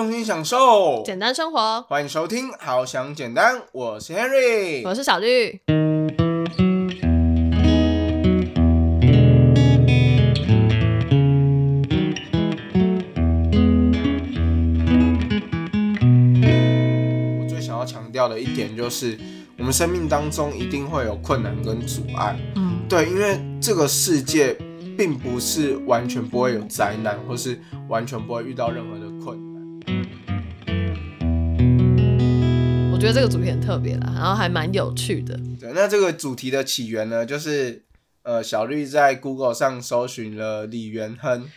用心享受，简单生活。欢迎收听《好想简单》，我是 Henry，我是小绿。我最想要强调的一点就是，我们生命当中一定会有困难跟阻碍。嗯，对，因为这个世界并不是完全不会有灾难，或是完全不会遇到任何的觉得这个主题很特别啦，然后还蛮有趣的。对，那这个主题的起源呢，就是呃，小绿在 Google 上搜寻了李元亨。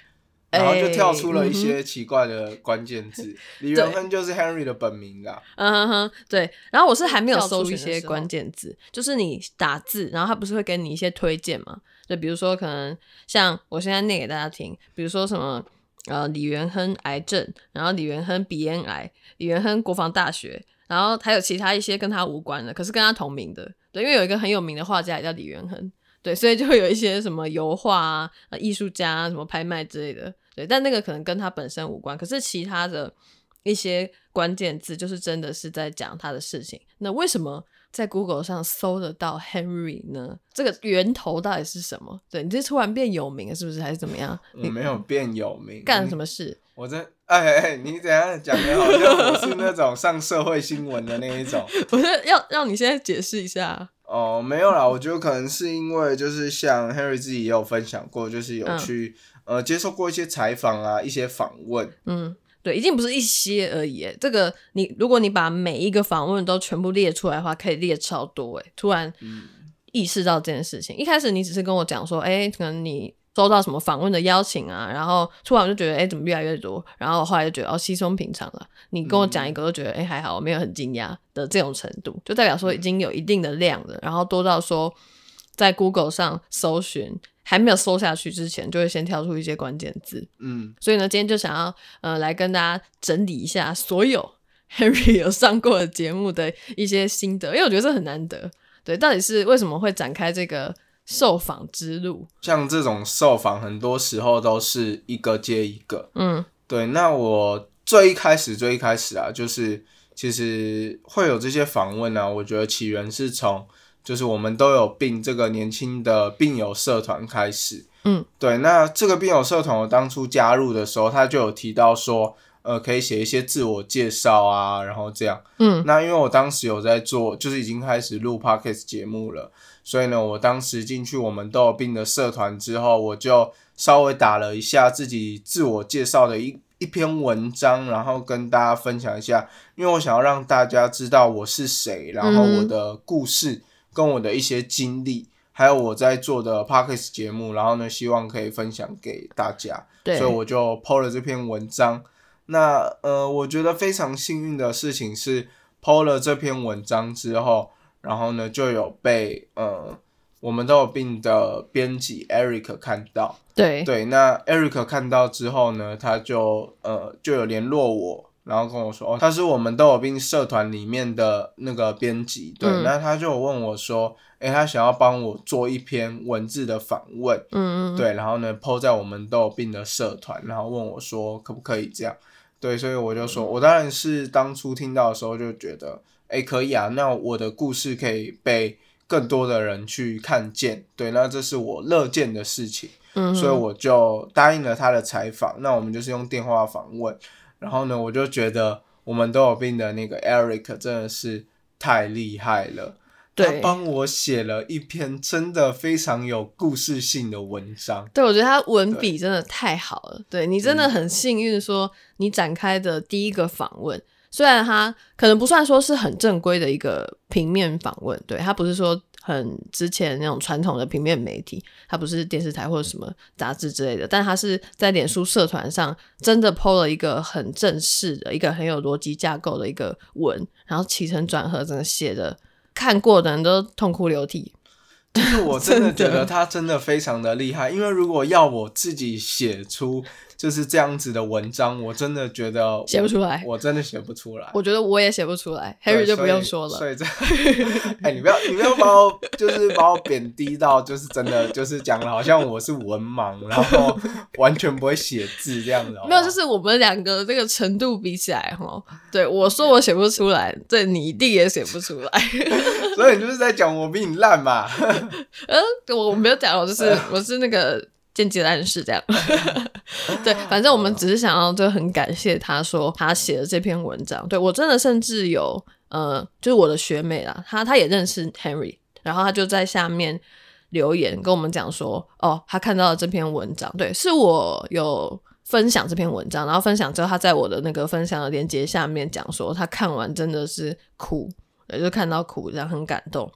然后就跳出了一些奇怪的关键字，李元亨就是 Henry 的本名啦。嗯哼哼，对。然后我是还没有搜一些关键字，就是你打字，然后他不是会给你一些推荐嘛？就比如说可能像我现在念给大家听，比如说什么呃李元亨癌症，然后李元亨鼻咽癌，李元亨国防大学，然后还有其他一些跟他无关的，可是跟他同名的。对，因为有一个很有名的画家也叫李元亨，对，所以就会有一些什么油画啊、艺术家、什么拍卖之类的。对，但那个可能跟他本身无关，可是其他的一些关键字就是真的是在讲他的事情。那为什么在 Google 上搜得到 Henry 呢？这个源头到底是什么？对你这突然变有名了，是不是还是怎么样？我没有变有名，干什么事？我在哎哎，你怎样讲的？好像我是那种上社会新闻的那一种。不是要让你现在解释一下。哦，没有啦，我觉得可能是因为就是像 Henry 自己也有分享过，就是有去。呃，接受过一些采访啊，一些访问。嗯，对，已经不是一些而已。这个你，如果你把每一个访问都全部列出来的话，可以列超多。哎，突然意识到这件事情。一开始你只是跟我讲说，哎，可能你收到什么访问的邀请啊，然后突然就觉得，哎，怎么越来越多？然后后来就觉得，哦，稀松平常了。你跟我讲一个，都觉得，哎，还好，我没有很惊讶的这种程度，就代表说已经有一定的量了，然后多到说在 Google 上搜寻。还没有搜下去之前，就会先跳出一些关键字。嗯，所以呢，今天就想要呃来跟大家整理一下所有 Henry 有上过的节目的一些心得，因为我觉得这很难得。对，到底是为什么会展开这个受访之路？像这种受访，很多时候都是一个接一个。嗯，对。那我最一开始，最一开始啊，就是其实会有这些访问呢，我觉得起源是从。就是我们都有病这个年轻的病友社团开始，嗯，对。那这个病友社团我当初加入的时候，他就有提到说，呃，可以写一些自我介绍啊，然后这样，嗯。那因为我当时有在做，就是已经开始录 podcast 节目了，所以呢，我当时进去我们都有病的社团之后，我就稍微打了一下自己自我介绍的一一篇文章，然后跟大家分享一下，因为我想要让大家知道我是谁，然后我的故事。跟我的一些经历，还有我在做的 podcast 节目，然后呢，希望可以分享给大家，所以我就 PO 了这篇文章。那呃，我觉得非常幸运的事情是，PO 了这篇文章之后，然后呢，就有被呃我们都有病的编辑 Eric 看到。对对，那 Eric 看到之后呢，他就呃就有联络我。然后跟我说，哦，他是我们都有病社团里面的那个编辑，对，那他就问我说，诶，他想要帮我做一篇文字的访问，嗯嗯，对，然后呢，PO 在我们都有病的社团，然后问我说，可不可以这样？对，所以我就说，我当然是当初听到的时候就觉得，诶，可以啊，那我的故事可以被更多的人去看见，对，那这是我乐见的事情，嗯，所以我就答应了他的采访，那我们就是用电话访问。然后呢，我就觉得我们都有病的那个 Eric 真的是太厉害了，他帮我写了一篇真的非常有故事性的文章。对，我觉得他文笔真的太好了。对你真的很幸运，说你展开的第一个访问，虽然他可能不算说是很正规的一个平面访问，对他不是说。很之前那种传统的平面媒体，他不是电视台或者什么杂志之类的，但他是在脸书社团上真的 PO 了一个很正式的一个很有逻辑架构的一个文，然后起承转合，真的写的看过的人都痛哭流涕。就是我真的觉得他真的非常的厉害，因为如果要我自己写出。就是这样子的文章，我真的觉得写不出来，我真的写不出来。我觉得我也写不出来，Harry 就不用说了。所以这，哎，你不要，你不要把我就是把我贬低到，就是真的就是讲的好像我是文盲，然后完全不会写字这样子。没有，就是我们两个这个程度比起来，哈，对我说我写不出来，对你一定也写不出来。所以你就是在讲我比你烂嘛？嗯，我没有讲，我就是 我是那个。间接暗示这样，对，反正我们只是想要就很感谢他说他写的这篇文章，对我真的甚至有呃，就是我的学妹啦，她她也认识 Henry，然后她就在下面留言跟我们讲说，哦，她看到了这篇文章，对，是我有分享这篇文章，然后分享之后，她在我的那个分享的链接下面讲说，她看完真的是哭，也就看到哭，这样很感动。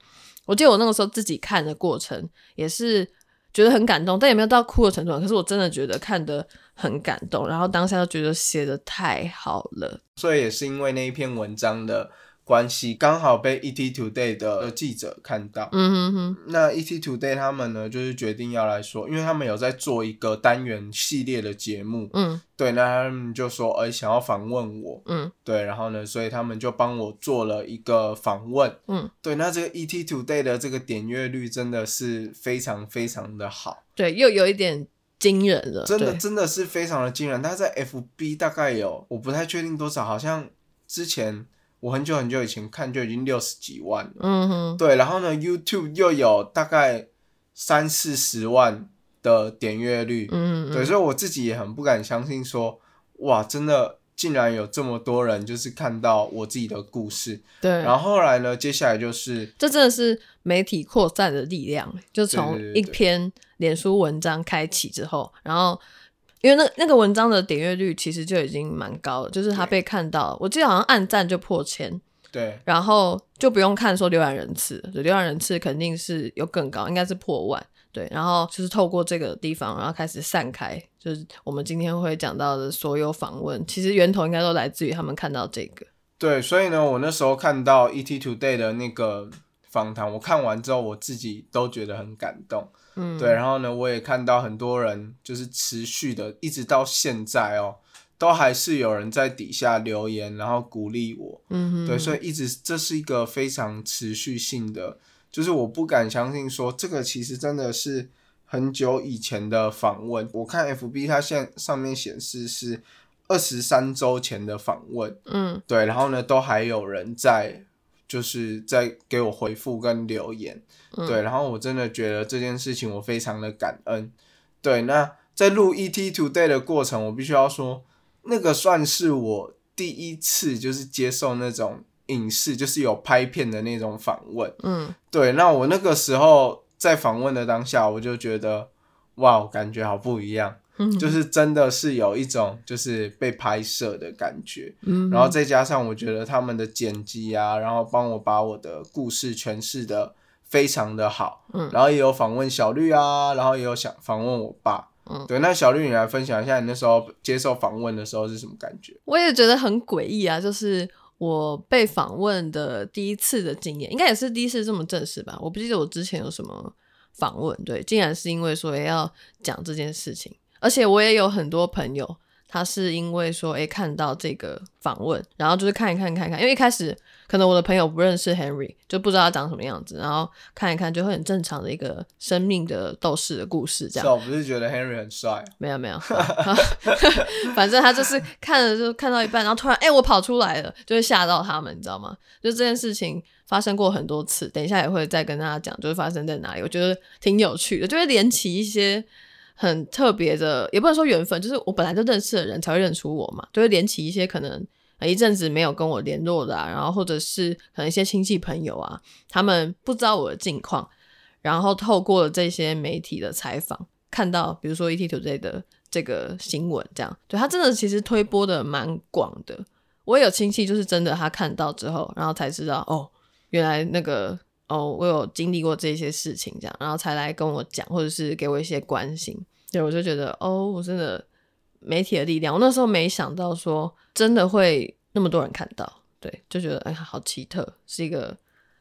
我记得我那个时候自己看的过程也是。觉得很感动，但也没有到哭的程度。可是我真的觉得看得很感动，然后当下就觉得写的太好了。所以也是因为那一篇文章的。关系刚好被 ET Today 的记者看到，嗯哼哼。那 ET Today 他们呢，就是决定要来说，因为他们有在做一个单元系列的节目，嗯，对，那他们就说，哎，想要访问我，嗯，对，然后呢，所以他们就帮我做了一个访问，嗯，对，那这个 ET Today 的这个点阅率真的是非常非常的好，对，又有一点惊人了，真的真的是非常的惊人。他在 FB 大概有，我不太确定多少，好像之前。我很久很久以前看就已经六十几万了，嗯哼，对，然后呢，YouTube 又有大概三四十万的点阅率，嗯对，所以我自己也很不敢相信，说哇，真的竟然有这么多人就是看到我自己的故事，对，然后后来呢，接下来就是这真的是媒体扩散的力量，就从一篇脸书文章开启之后，然后。因为那那个文章的点阅率其实就已经蛮高了，就是他被看到，我记得好像按赞就破千，对，然后就不用看说浏览人次，浏览人次肯定是有更高，应该是破万，对，然后就是透过这个地方，然后开始散开，就是我们今天会讲到的所有访问，其实源头应该都来自于他们看到这个，对，所以呢，我那时候看到 ET Today 的那个访谈，我看完之后，我自己都觉得很感动。嗯，对，然后呢，我也看到很多人就是持续的，一直到现在哦，都还是有人在底下留言，然后鼓励我。嗯，对，所以一直这是一个非常持续性的，就是我不敢相信说这个其实真的是很久以前的访问。我看 FB 它现上面显示是二十三周前的访问。嗯，对，然后呢，都还有人在。就是在给我回复跟留言，对，然后我真的觉得这件事情我非常的感恩。对，那在录 ET Today 的过程，我必须要说，那个算是我第一次就是接受那种影视，就是有拍片的那种访问。嗯，对，那我那个时候在访问的当下，我就觉得，哇，感觉好不一样。就是真的是有一种就是被拍摄的感觉，嗯，然后再加上我觉得他们的剪辑啊，然后帮我把我的故事诠释的非常的好，嗯，然后也有访问小绿啊，然后也有想访问我爸，嗯，对，那小绿你来分享一下你那时候接受访问的时候是什么感觉？我也觉得很诡异啊，就是我被访问的第一次的经验，应该也是第一次这么正式吧？我不记得我之前有什么访问，对，竟然是因为说要讲这件事情。而且我也有很多朋友，他是因为说，哎，看到这个访问，然后就是看一看，看一看，因为一开始可能我的朋友不认识 Henry，就不知道他长什么样子，然后看一看就会很正常的一个生命的斗士的故事，这样。我不是觉得 Henry 很帅，没有没有，反正他就是看了就看到一半，然后突然，哎，我跑出来了，就会吓到他们，你知道吗？就这件事情发生过很多次，等一下也会再跟大家讲，就是发生在哪里，我觉得挺有趣的，就会连起一些。很特别的，也不能说缘分，就是我本来就认识的人才会认出我嘛，就会连起一些可能一阵子没有跟我联络的，啊，然后或者是可能一些亲戚朋友啊，他们不知道我的近况，然后透过了这些媒体的采访，看到比如说 ET Today 的这个新闻，这样，对他真的其实推播的蛮广的。我有亲戚就是真的，他看到之后，然后才知道哦，原来那个。哦，我有经历过这些事情，这样，然后才来跟我讲，或者是给我一些关心。对，我就觉得，哦，我真的媒体的力量，我那时候没想到说真的会那么多人看到，对，就觉得哎，好奇特，是一个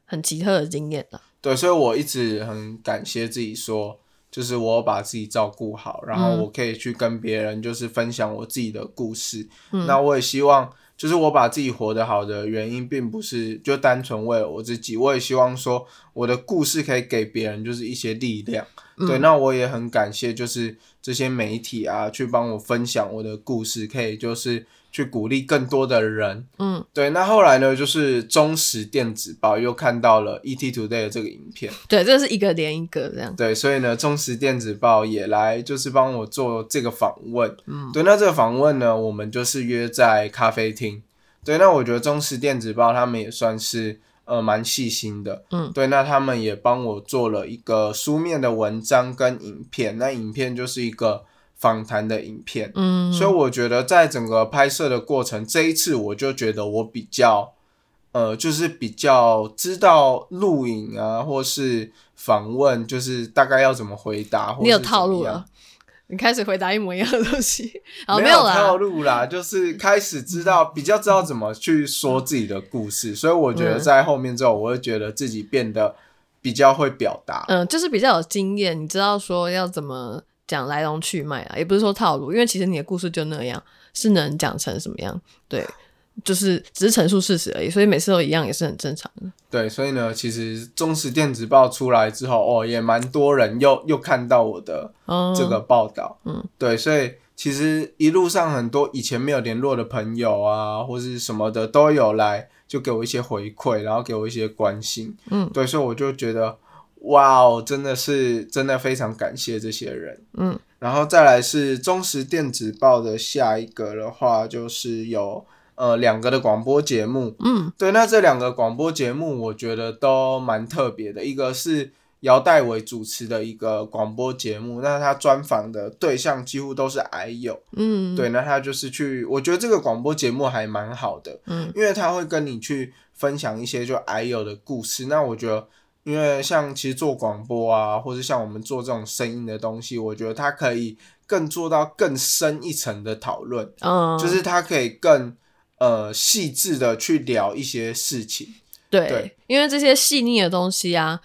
很奇特的经验啊。对，所以我一直很感谢自己，说就是我把自己照顾好，然后我可以去跟别人就是分享我自己的故事。那我也希望，就是我把自己活得好的原因，并不是就单纯为了我自己，我也希望说我的故事可以给别人就是一些力量。对，那我也很感谢，就是这些媒体啊，去帮我分享我的故事，可以就是去鼓励更多的人。嗯，对。那后来呢，就是中时电子报又看到了 ET Today 的这个影片。对，这是一个连一个这样。对，所以呢，中时电子报也来就是帮我做这个访问。嗯，对。那这个访问呢，我们就是约在咖啡厅。对，那我觉得中时电子报他们也算是。呃，蛮细心的，嗯，对，那他们也帮我做了一个书面的文章跟影片，那影片就是一个访谈的影片，嗯，所以我觉得在整个拍摄的过程，这一次我就觉得我比较，呃，就是比较知道录影啊，或是访问，就是大概要怎么回答，你有套路了。你开始回答一模一样的东西，没有套路啦，就是开始知道比较知道怎么去说自己的故事，所以我觉得在后面之后，我会觉得自己变得比较会表达，嗯，就是比较有经验，你知道说要怎么讲来龙去脉啊，也不是说套路，因为其实你的故事就那样，是能讲成什么样，对。就是只是陈述事实而已，所以每次都一样也是很正常的。对，所以呢，其实中时电子报出来之后，哦，也蛮多人又又看到我的这个报道。嗯，对，所以其实一路上很多以前没有联络的朋友啊，或是什么的都有来，就给我一些回馈，然后给我一些关心。嗯，对，所以我就觉得，哇哦，真的是真的非常感谢这些人。嗯，然后再来是中时电子报的下一个的话，就是有。呃，两个的广播节目，嗯，对，那这两个广播节目，我觉得都蛮特别的。一个是姚代伟主持的一个广播节目，那他专访的对象几乎都是癌友，嗯，对，那他就是去，我觉得这个广播节目还蛮好的，嗯，因为他会跟你去分享一些就癌友的故事。那我觉得，因为像其实做广播啊，或者像我们做这种声音的东西，我觉得它可以更做到更深一层的讨论，嗯，就是它可以更。呃，细致的去聊一些事情，对，因为这些细腻的东西啊，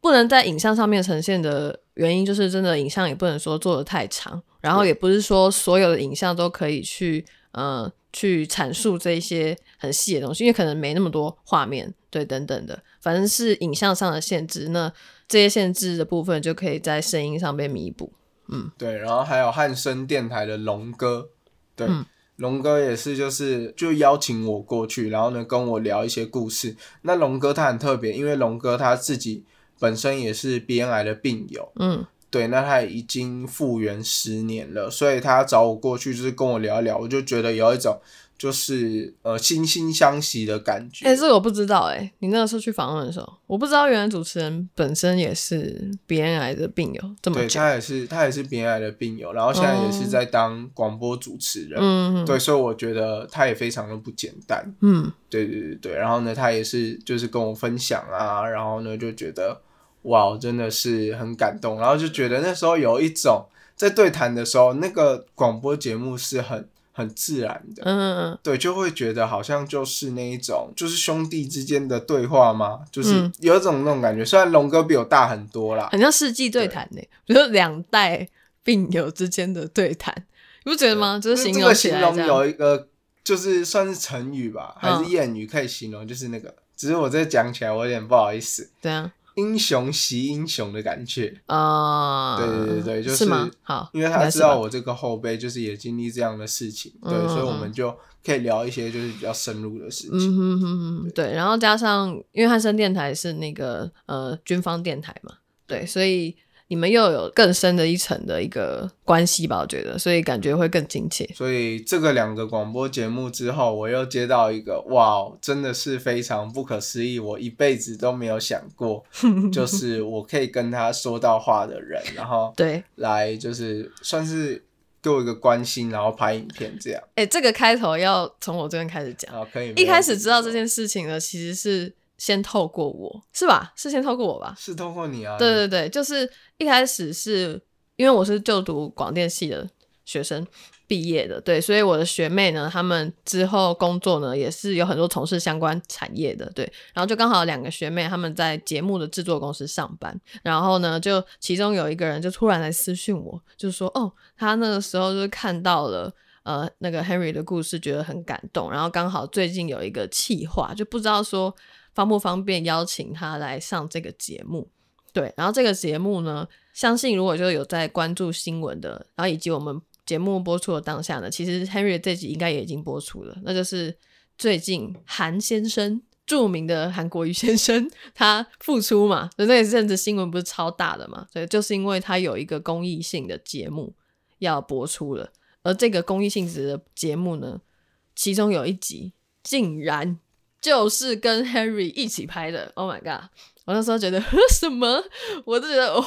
不能在影像上面呈现的原因，就是真的影像也不能说做的太长，然后也不是说所有的影像都可以去呃去阐述这一些很细的东西，因为可能没那么多画面，对，等等的，反正是影像上的限制，那这些限制的部分就可以在声音上被弥补，嗯，对，然后还有汉声电台的龙哥，对。龙哥也是，就是就邀请我过去，然后呢跟我聊一些故事。那龙哥他很特别，因为龙哥他自己本身也是鼻咽癌的病友，嗯，对，那他已经复原十年了，所以他找我过去就是跟我聊一聊，我就觉得有一种。就是呃惺惺相惜的感觉。哎，这个我不知道哎。你那个时候去访问的时候，我不知道原来主持人本身也是鼻咽癌的病友，这么对他也是他也是鼻咽癌的病友，然后现在也是在当广播主持人。嗯，对，所以我觉得他也非常的不简单。嗯，对对对对。然后呢，他也是就是跟我分享啊，然后呢就觉得哇，真的是很感动。然后就觉得那时候有一种在对谈的时候，那个广播节目是很。很自然的，嗯，对，就会觉得好像就是那一种，就是兄弟之间的对话吗？就是有一种那种感觉。虽然龙哥比我大很多啦，很像世纪对谈呢，比如两代病友之间的对谈，你不觉得吗？就是形容形容有一个，就是算是成语吧，还是谚语可以形容，就是那个，只是我这讲起来我有点不好意思。对啊。英雄惜英雄的感觉啊，对对对对，就是好，因为他知道我这个后辈就是也经历这样的事情，对，所以我们就可以聊一些就是比较深入的事情。嗯哼哼哼，对，然后加上因为汉森电台是那个呃军方电台嘛，对，所以。你们又有更深的一层的一个关系吧，我觉得，所以感觉会更亲切。所以这个两个广播节目之后，我又接到一个，哇，真的是非常不可思议，我一辈子都没有想过，就是我可以跟他说到话的人，然后对，来就是算是给我一个关心，然后拍影片这样。哎，这个开头要从我这边开始讲，可以。一开始知道这件事情呢其实是。先透过我是吧？是先透过我吧？是透过你啊！对对对，就是一开始是因为我是就读广电系的学生，毕业的，对，所以我的学妹呢，他们之后工作呢，也是有很多从事相关产业的，对，然后就刚好两个学妹他们在节目的制作公司上班，然后呢，就其中有一个人就突然来私讯我，就说，哦，他那个时候就是看到了呃那个 Henry 的故事，觉得很感动，然后刚好最近有一个企划，就不知道说方不方便邀请他来上这个节目，对，然后这个节目呢，相信如果就有在关注新闻的，然后以及我们。节目播出的当下呢，其实 Henry 这集应该也已经播出了。那就是最近韩先生，著名的韩国瑜先生，他复出嘛，那那阵子新闻不是超大的嘛？所以就是因为他有一个公益性的节目要播出了，而这个公益性质的节目呢，其中有一集竟然就是跟 Henry 一起拍的。Oh my god！我那时候觉得 什么，我就觉得哦，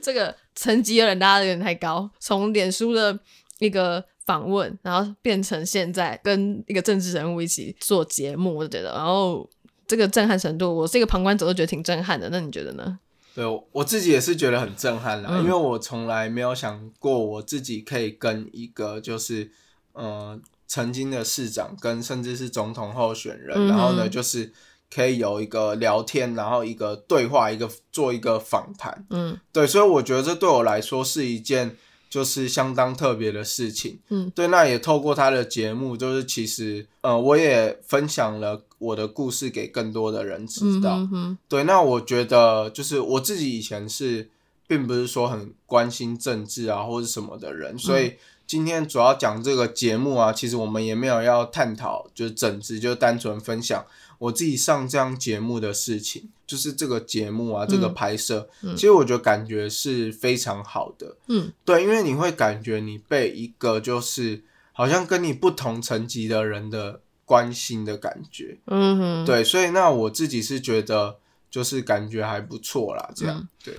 这个。层级有点拉的有点太高，从脸书的一个访问，然后变成现在跟一个政治人物一起做节目，我就觉得，然后这个震撼程度，我是一个旁观者都觉得挺震撼的。那你觉得呢？对我自己也是觉得很震撼啦，因为我从来没有想过我自己可以跟一个就是呃曾经的市长，跟甚至是总统候选人，然后呢就是。可以有一个聊天，然后一个对话，一个做一个访谈，嗯，对，所以我觉得这对我来说是一件就是相当特别的事情，嗯，对，那也透过他的节目，就是其实，呃，我也分享了我的故事给更多的人知道，对，那我觉得就是我自己以前是并不是说很关心政治啊或者什么的人，所以今天主要讲这个节目啊，其实我们也没有要探讨就是政治，就单纯分享。我自己上这样节目的事情，就是这个节目啊，这个拍摄，其实我觉得感觉是非常好的。嗯，对，因为你会感觉你被一个就是好像跟你不同层级的人的关心的感觉。嗯哼，对，所以那我自己是觉得就是感觉还不错啦，这样。对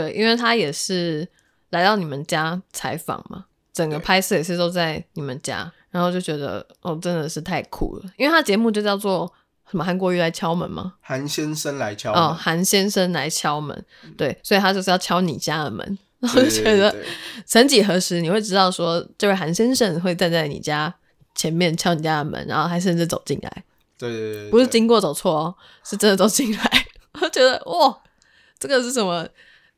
对，因为他也是来到你们家采访嘛，整个拍摄也是都在你们家，然后就觉得哦，真的是太酷了，因为他节目就叫做。什么韩国瑜来敲门吗？韩先生来敲门。哦，韩先生来敲门，对，所以他就是要敲你家的门。然后就觉得，曾几何时，你会知道说，这位韩先生会站在你家前面敲你家的门，然后还甚至走进来。对对对，不是经过走错哦，是真的走进来。我觉得哇，这个是什么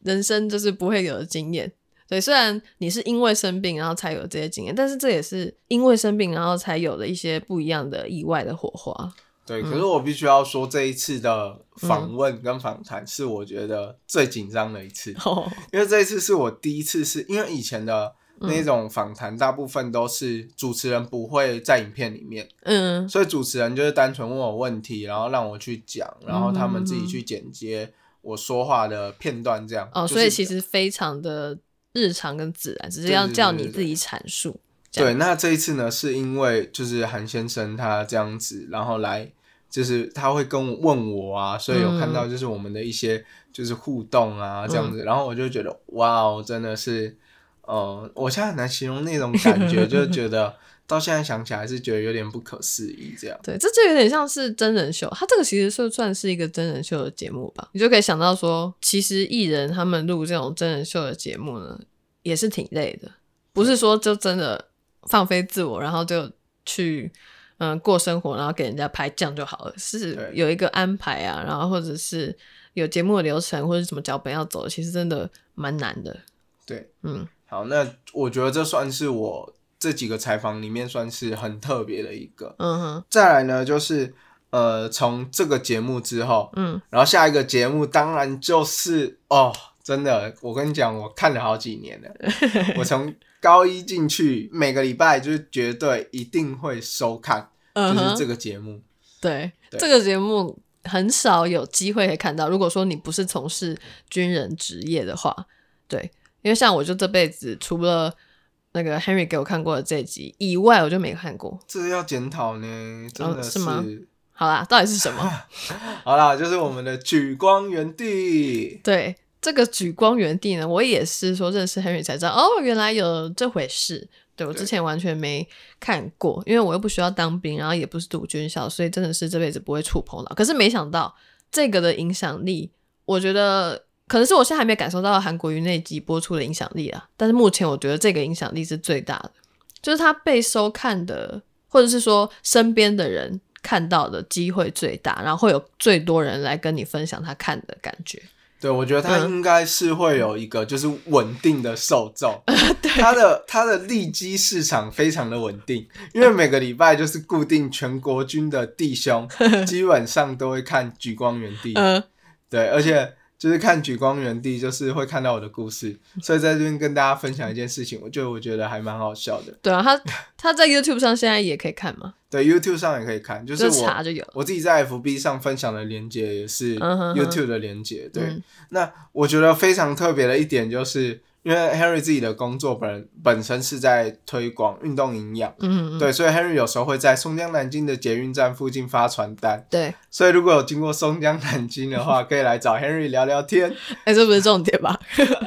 人生就是不会有的经验。对，虽然你是因为生病然后才有这些经验，但是这也是因为生病然后才有的一些不一样的意外的火花。对，可是我必须要说，这一次的访问跟访谈是我觉得最紧张的一次，因为这一次是我第一次，是因为以前的那种访谈大部分都是主持人不会在影片里面，嗯，所以主持人就是单纯问我问题，然后让我去讲，然后他们自己去剪接我说话的片段，这样。哦，所以其实非常的日常跟自然，只是要叫你自己阐述。对，那这一次呢，是因为就是韩先生他这样子，然后来。就是他会跟我问我啊，所以有看到就是我们的一些就是互动啊这样子，然后我就觉得哇哦，真的是，呃，我现在很难形容那种感觉，就觉得到现在想起来是觉得有点不可思议这样。对，这就有点像是真人秀，它这个其实是算是一个真人秀的节目吧，你就可以想到说，其实艺人他们录这种真人秀的节目呢，也是挺累的，不是说就真的放飞自我，然后就去。嗯，过生活，然后给人家拍这样就好了，是有一个安排啊，然后或者是有节目的流程或者什么脚本要走，其实真的蛮难的。对，嗯，好，那我觉得这算是我这几个采访里面算是很特别的一个。嗯哼，再来呢，就是呃，从这个节目之后，嗯，然后下一个节目当然就是哦，真的，我跟你讲，我看了好几年了，我从。高一进去，每个礼拜就是绝对一定会收看，就是这个节目。对，这个节目很少有机会可以看到。如果说你不是从事军人职业的话，对，因为像我就这辈子除了那个 Henry 给我看过的这集以外，我就没看过。这要检讨呢，真的是吗？好啦，到底是什么？好啦，就是我们的举光原地。对。这个举光原地呢，我也是说认识 Henry 才知道哦，原来有这回事。对我之前完全没看过，因为我又不需要当兵，然后也不是读军校，所以真的是这辈子不会触碰到。可是没想到这个的影响力，我觉得可能是我现在还没感受到韩国瑜那集播出的影响力啊。但是目前我觉得这个影响力是最大的，就是他被收看的，或者是说身边的人看到的机会最大，然后会有最多人来跟你分享他看的感觉。对，我觉得他应该是会有一个就是稳定的 受众，他的他的利基市场非常的稳定，因为每个礼拜就是固定全国军的弟兄 基本上都会看《举光原地》，对，而且。就是看《举光原地》，就是会看到我的故事，所以在这边跟大家分享一件事情，我就我觉得还蛮好笑的。对啊，他他在 YouTube 上现在也可以看吗？对，YouTube 上也可以看，就是我查就有。我自己在 FB 上分享的链接也是 YouTube 的链接。对，那我觉得非常特别的一点就是。因为 Henry 自己的工作本本身是在推广运动营养，嗯，对，所以 Henry 有时候会在松江南京的捷运站附近发传单，对，所以如果有经过松江南京的话，可以来找 Henry 聊聊天。哎，这不是重点吧？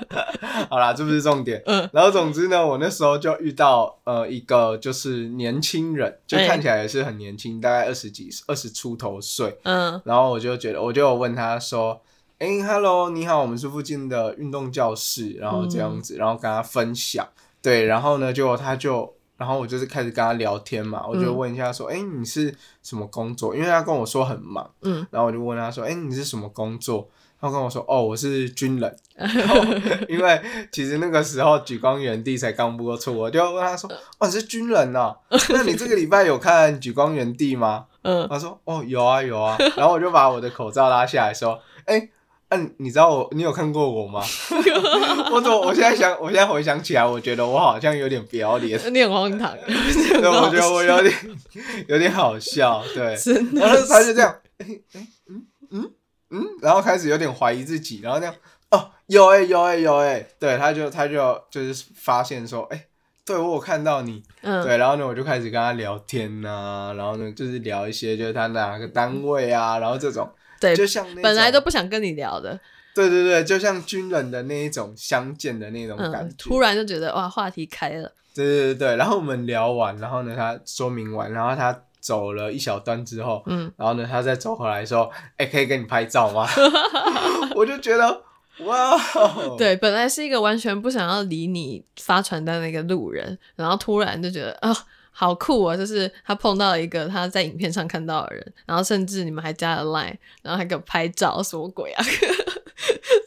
好啦，这不是重点。嗯，然后总之呢，我那时候就遇到呃一个就是年轻人，就看起来也是很年轻，大概二十几、二十出头岁。嗯，然后我就觉得，我就问他说。哎，Hello，你好，我们是附近的运动教室，然后这样子，然后跟他分享，对，然后呢，就他就，然后我就是开始跟他聊天嘛，我就问一下说，哎，你是什么工作？因为他跟我说很忙，嗯，然后我就问他说，哎，你是什么工作？他跟我说，哦，我是军人，然后因为其实那个时候举光原地才刚播出，我就问他说，哦，你是军人呐？那你这个礼拜有看举光原地吗？嗯，他说，哦，有啊，有啊，然后我就把我的口罩拉下来说，哎。嗯，你知道我，你有看过我吗？我怎么，我现在想，我现在回想起来，我觉得我好像有点不要脸，有点荒唐。对，我觉得我有点有点好笑。对，然后他就这样，哎哎嗯嗯嗯，然后开始有点怀疑自己，然后这样，哦，有哎有哎有哎，对，他就他就就是发现说，哎，对我有看到你，嗯，对，然后呢，我就开始跟他聊天呐，然后呢，就是聊一些就是他哪个单位啊，然后这种。对，就像本来都不想跟你聊的，对对对，就像军人的那一种相见的那种感觉，突然就觉得哇，话题开了。对对对对，然后我们聊完，然后呢，他说明完，然后他走了一小段之后，嗯，然后呢，他再走回来说，哎，可以跟你拍照吗？我就觉得哇，对，本来是一个完全不想要理你发传单的一个路人，然后突然就觉得啊。好酷啊！就是他碰到了一个他在影片上看到的人，然后甚至你们还加了 line，然后还给我拍照，什么鬼啊？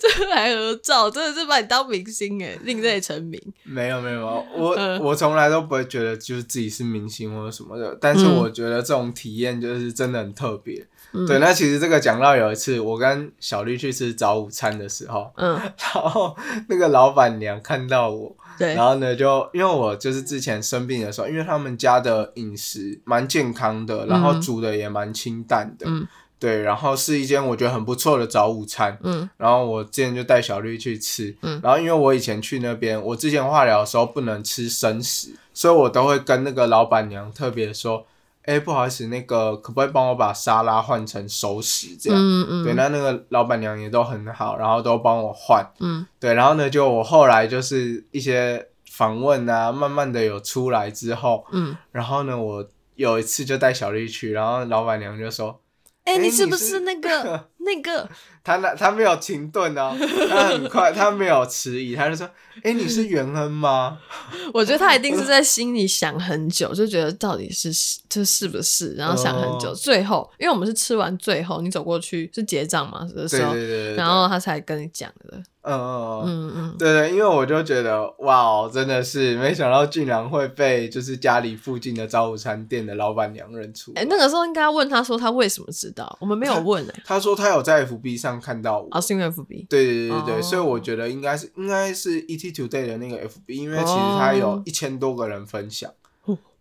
这还合照，真的是把你当明星哎，另类成名。没有没有，我我从来都不会觉得就是自己是明星或者什么的，但是我觉得这种体验就是真的很特别。对，那其实这个讲到有一次我跟小绿去吃早午餐的时候，嗯，然后那个老板娘看到我。然后呢，就因为我就是之前生病的时候，因为他们家的饮食蛮健康的，然后煮的也蛮清淡的，嗯，对，然后是一间我觉得很不错的早午餐，嗯，然后我之前就带小绿去吃，嗯，然后因为我以前去那边，我之前化疗的时候不能吃生食，所以我都会跟那个老板娘特别说。哎，不好意思，那个可不可以帮我把沙拉换成熟食这样？嗯嗯。对，那那个老板娘也都很好，然后都帮我换。嗯。对，然后呢，就我后来就是一些访问啊，慢慢的有出来之后，嗯。然后呢，我有一次就带小丽去，然后老板娘就说：“哎，你是不是那个那个？”他那他没有停顿哦，他很快，他没有迟疑，他就说：“哎，你是元恩吗？” 我觉得他一定是在心里想很久，就觉得到底是这是不是，然后想很久，最后因为我们是吃完最后，你走过去是结账嘛的时候，然后他才跟你讲的。嗯嗯嗯嗯，对对，因为我就觉得哇哦，真的是没想到竟然会被就是家里附近的早午餐店的老板娘认出。哎，那个时候应该问他说他为什么知道，我们没有问哎。他说他有在 FB 上看到我，啊，是因为 FB。对对对对所以我觉得应该是应该是 ET Today 的那个 FB，因为其实他有一千多个人分享，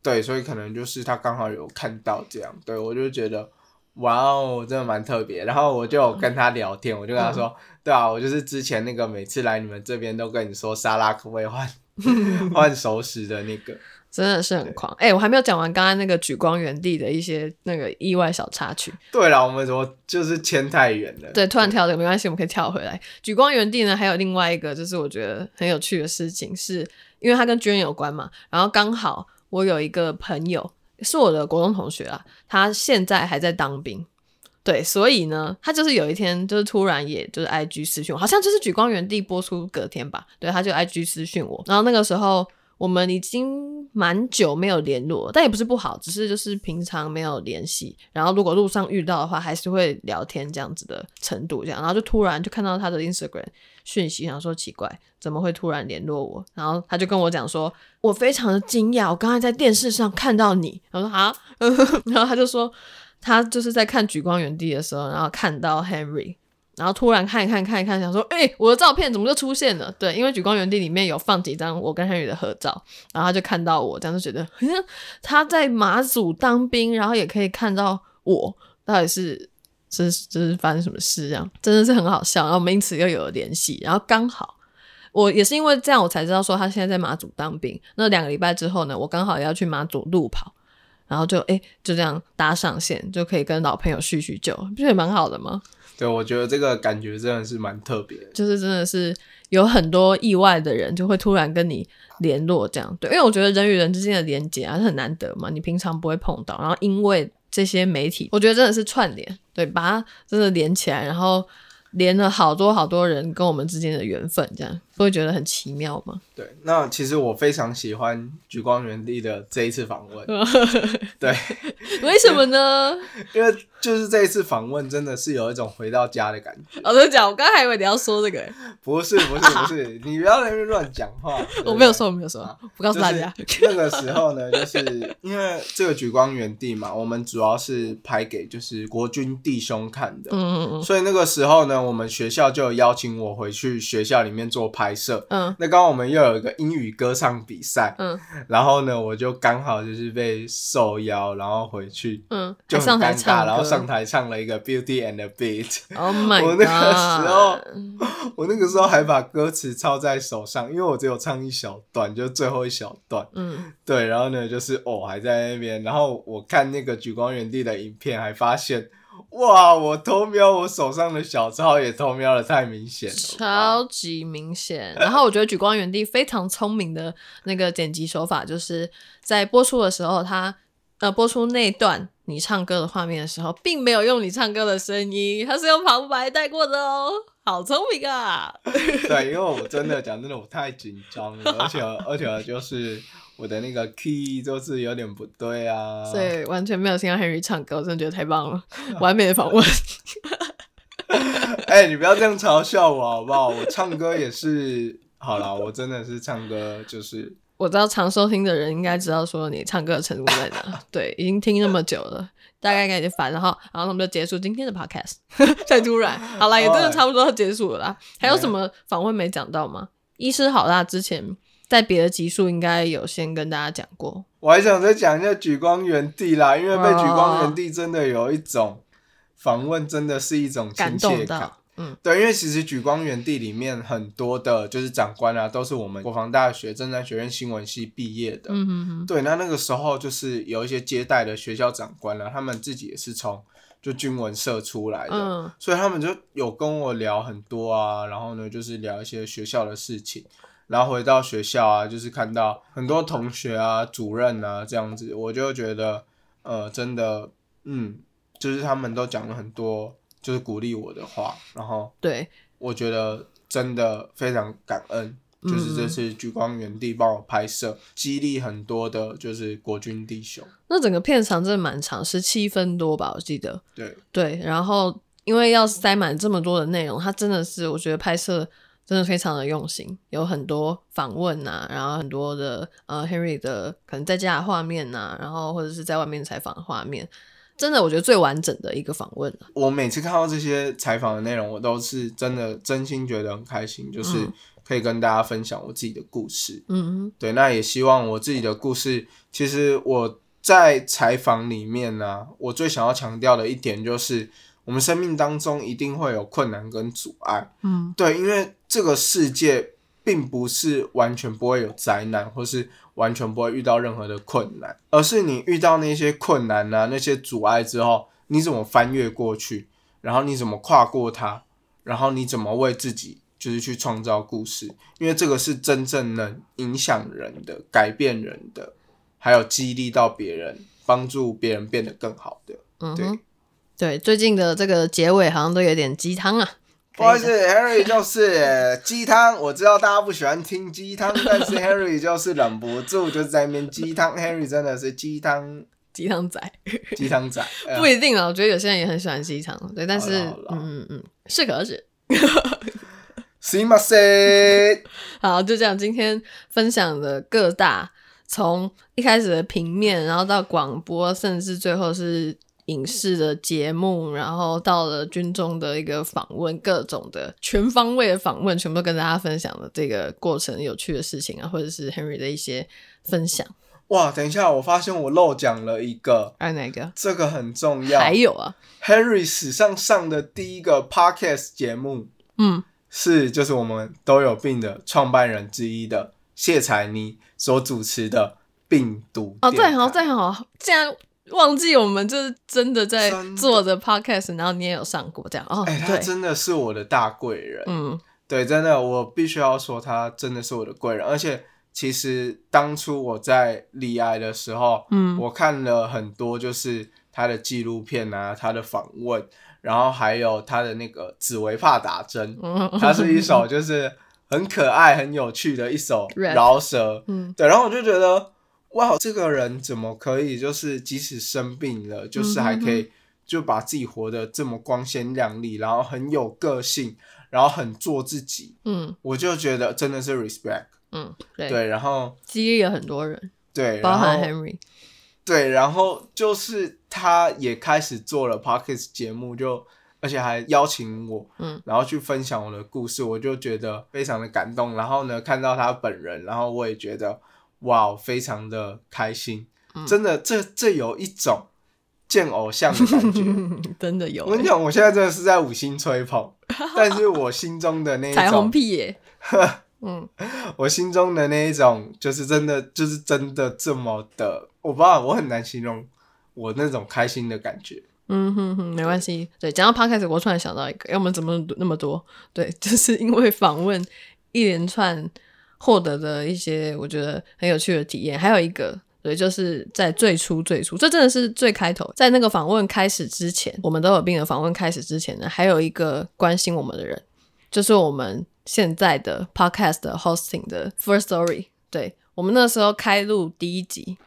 对，所以可能就是他刚好有看到这样，对我就觉得。哇哦，真的蛮特别。然后我就跟他聊天，我就跟他说：“对啊，我就是之前那个每次来你们这边都跟你说沙拉可不可以换 换熟食的那个，真的是很狂。”哎，我还没有讲完刚刚那个举光原地的一些那个意外小插曲。对了，我们怎么就是牵太远了？对，突然跳的没关系，我们可以跳回来。举光原地呢，还有另外一个就是我觉得很有趣的事情，是因为它跟军人有关嘛。然后刚好我有一个朋友。是我的国中同学啊，他现在还在当兵，对，所以呢，他就是有一天就是突然也就是 I G 私讯我，好像就是举光原地播出隔天吧，对，他就 I G 私讯我，然后那个时候我们已经蛮久没有联络，但也不是不好，只是就是平常没有联系。然后如果路上遇到的话，还是会聊天这样子的程度，这样。然后就突然就看到他的 Instagram 讯息，想说奇怪，怎么会突然联络我？然后他就跟我讲说，我非常的惊讶，我刚才在电视上看到你。我说好，然后他就说 他就是在看《举光原地》的时候，然后看到 Henry。然后突然看一看，看一看，想说，哎，我的照片怎么就出现了？对，因为《举光原地》里面有放几张我跟山宇的合照，然后他就看到我，这样就觉得，好像他在马祖当兵，然后也可以看到我，到底是是这是发生什么事？这样真的是很好笑。然后我们因此又有了联系，然后刚好我也是因为这样，我才知道说他现在在马祖当兵。那两个礼拜之后呢，我刚好要去马祖路跑，然后就哎就这样搭上线，就可以跟老朋友叙叙旧，不是也蛮好的吗？对，我觉得这个感觉真的是蛮特别，就是真的是有很多意外的人就会突然跟你联络，这样。对，因为我觉得人与人之间的连接啊是很难得嘛，你平常不会碰到，然后因为这些媒体，我觉得真的是串联，对，把它真的连起来，然后。连了好多好多人跟我们之间的缘分，这样。不会觉得很奇妙吗？对，那其实我非常喜欢举光原地的这一次访问。对，为什么呢？因为就是这一次访问真的是有一种回到家的感觉。老实讲，我刚还以为你要说这个，不是不是不是，你不要在那边乱讲话。我没有说，我没有说，不告诉大家。那个时候呢，就是因为这个举光原地嘛，我们主要是拍给就是国军弟兄看的。嗯嗯嗯。所以那个时候呢。我们学校就邀请我回去学校里面做拍摄，嗯，那刚刚我们又有一个英语歌唱比赛，嗯，然后呢，我就刚好就是被受邀，然后回去，嗯，就很尴尬，然后上台唱了一个 Beauty and the Beat，Oh my God！我那个时候，我那个时候还把歌词抄在手上，因为我只有唱一小段，就最后一小段，嗯，对，然后呢，就是哦还在那边，然后我看那个举光原地的影片，还发现。哇！我偷瞄我手上的小抄，也偷瞄的太明显了，超级明显。然后我觉得举光原地非常聪明的那个剪辑手法，就是在播出的时候，他呃播出那段你唱歌的画面的时候，并没有用你唱歌的声音，他是用旁白带过的哦，好聪明啊！对，因为我真的讲真的，我太紧张了，而且而且就是。我的那个 key 就是有点不对啊，所以完全没有听到 Henry 唱歌，我真的觉得太棒了，完美的访问。哎，你不要这样嘲笑我好不好？我唱歌也是好了，我真的是唱歌就是。我知道常收听的人应该知道说你唱歌的程度在哪，对，已经听那么久了，大概应该已经烦了哈。然后我们就结束今天的 podcast，太突然，好了，也真的差不多要结束了啦。还有什么访问没讲到吗？医师好啦，之前。在别的集数应该有先跟大家讲过，我还想再讲一下举光原地啦，因为被举光原地真的有一种访问，真的是一种亲切感。嗯，对，因为其实举光原地里面很多的就是长官啊，都是我们国防大学政战学院新闻系毕业的。嗯嗯嗯。对，那那个时候就是有一些接待的学校长官啊，他们自己也是从就军文社出来的，所以他们就有跟我聊很多啊，然后呢，就是聊一些学校的事情。然后回到学校啊，就是看到很多同学啊、主任啊这样子，我就觉得，呃，真的，嗯，就是他们都讲了很多，就是鼓励我的话。然后，对，我觉得真的非常感恩，就是这次聚光原地帮我拍摄，激励很多的，就是国军弟兄。那整个片长真的蛮长，十七分多吧，我记得。对对，然后因为要塞满这么多的内容，它真的是我觉得拍摄。真的非常的用心，有很多访问呐，然后很多的呃 Henry 的可能在家的画面呐，然后或者是在外面采访的画面，真的我觉得最完整的一个访问。我每次看到这些采访的内容，我都是真的真心觉得很开心，就是可以跟大家分享我自己的故事。嗯嗯，对，那也希望我自己的故事，其实我在采访里面呢，我最想要强调的一点就是。我们生命当中一定会有困难跟阻碍，嗯，对，因为这个世界并不是完全不会有灾难，或是完全不会遇到任何的困难，而是你遇到那些困难啊、那些阻碍之后，你怎么翻越过去，然后你怎么跨过它，然后你怎么为自己就是去创造故事，因为这个是真正能影响人的、改变人的，还有激励到别人、帮助别人变得更好的，嗯对。对，最近的这个结尾好像都有点鸡汤啊。不好意思，Harry 就是鸡汤。我知道大家不喜欢听鸡汤，但是 Harry 就是忍不住就是在那边鸡汤。Harry 真的是鸡汤鸡汤仔，鸡汤仔 不一定啊。我觉得有些人也很喜欢鸡汤，对，但是嗯嗯嗯，适可而止。好，就这样。今天分享的各大从一开始的平面，然后到广播，甚至最后是。影视的节目，然后到了军中的一个访问，各种的全方位的访问，全部都跟大家分享了这个过程有趣的事情啊，或者是 Henry 的一些分享。哇，等一下，我发现我漏讲了一个，哎，哪个？这个很重要。还有啊，Henry 史上上的第一个 Podcast 节目，嗯，是就是我们都有病的创办人之一的谢彩妮所主持的病毒。哦，对，好，对，好，竟然。忘记我们就是真的在做着 podcast，然后你也有上过这样哦。哎，他真的是我的大贵人。嗯，对，真的，我必须要说他真的是我的贵人。而且，其实当初我在离癌的时候，嗯，我看了很多就是他的纪录片啊，他的访问，然后还有他的那个紫薇怕打针，它是一首就是很可爱、很有趣的一首 饶舌。嗯，对，然后我就觉得。哇，这个人怎么可以？就是即使生病了，就是还可以就把自己活得这么光鲜亮丽，然后很有个性，然后很做自己。嗯，我就觉得真的是 respect。嗯，对，然后激励了很多人，对，包含 Henry。对，然后就是他也开始做了 Pockets 节目，就而且还邀请我，嗯，然后去分享我的故事，我就觉得非常的感动。然后呢，看到他本人，然后我也觉得。哇，非常的开心，真的，这这有一种见偶像的感觉，真的有。我跟你讲，我现在真的是在五星吹捧，但是我心中的那一种彩虹屁耶，嗯，我心中的那一种就是真的，就是真的这么的，我不知道，我很难形容我那种开心的感觉。嗯哼哼，没关系。对，讲到 podcast，我突然想到一个，要我们怎么那么多？对，就是因为访问一连串。获得的一些我觉得很有趣的体验，还有一个对，就是在最初最初，这真的是最开头，在那个访问开始之前，我们都有病的访问开始之前呢，还有一个关心我们的人，就是我们现在的 podcast hosting 的 First Story，对我们那时候开录第一集，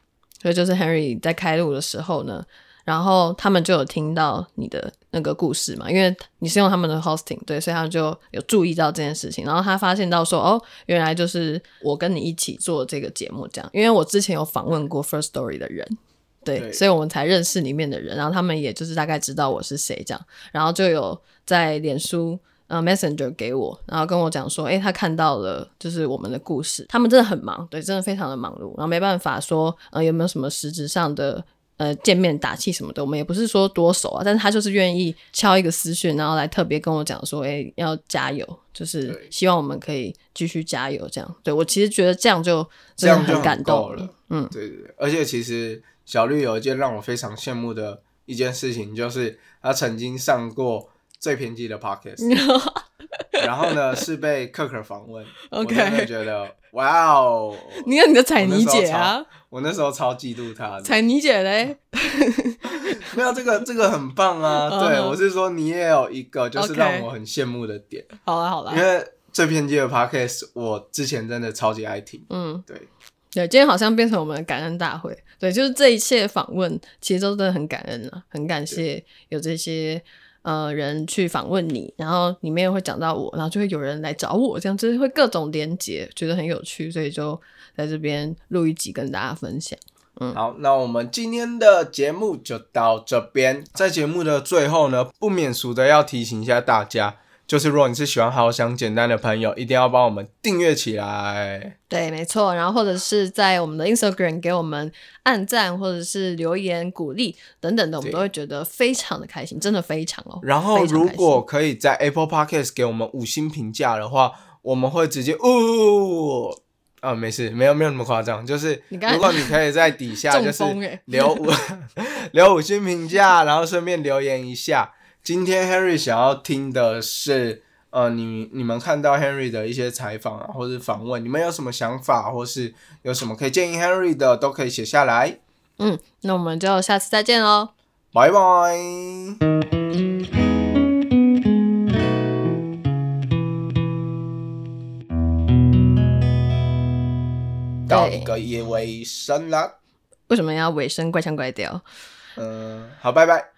所以就是 Henry 在开录的时候呢。然后他们就有听到你的那个故事嘛，因为你是用他们的 hosting，对，所以他们就有注意到这件事情。然后他发现到说，哦，原来就是我跟你一起做这个节目这样。因为我之前有访问过 First Story 的人，对，所以我们才认识里面的人。然后他们也就是大概知道我是谁这样。然后就有在脸书呃 Messenger 给我，然后跟我讲说，哎，他看到了就是我们的故事。他们真的很忙，对，真的非常的忙碌，然后没办法说，呃，有没有什么实质上的。呃，见面打气什么的，我们也不是说多熟啊，但是他就是愿意敲一个私讯，然后来特别跟我讲说，哎，要加油，就是希望我们可以继续加油，这样。对我其实觉得这样就这样很感动了，嗯，对对对。而且其实小绿有一件让我非常羡慕的一件事情，就是他曾经上过最偏激的 podcast，然后呢是被克克访问，OK，觉得哇哦，你有你的彩妮姐啊。我那时候超嫉妒她的，彩妮姐嘞，没有这个这个很棒啊！对我是说，你也有一个就是让我很羡慕的点。好了好了，因为这篇接的 podcast 我之前真的超级爱听。嗯，对对，今天好像变成我们的感恩大会。对，就是这一切访问，其实都真的很感恩啊，很感谢有这些。呃，人去访问你，然后里面会讲到我，然后就会有人来找我，这样就是会各种连接，觉得很有趣，所以就在这边录一集跟大家分享。嗯，好，那我们今天的节目就到这边，在节目的最后呢，不免俗的要提醒一下大家。就是如果你是喜欢好想简单的朋友，一定要帮我们订阅起来。对，没错。然后或者是在我们的 Instagram 给我们按赞，或者是留言鼓励等等的，我们都会觉得非常的开心，真的非常哦。然后如果可以在 Apple Podcast 给我们五星评价的话，我们会直接呜啊，没事，没有没有那么夸张。就是如果你可以在底下就是留五 留五星评价，然后顺便留言一下。今天 Henry 想要听的是，呃，你你们看到 Henry 的一些采访啊，或者访问，你们有什么想法，或是有什么可以建议 Henry 的，都可以写下来。嗯，那我们就下次再见喽，拜拜。到一个夜尾声了，为什么要尾声怪腔怪调？嗯，好，拜拜。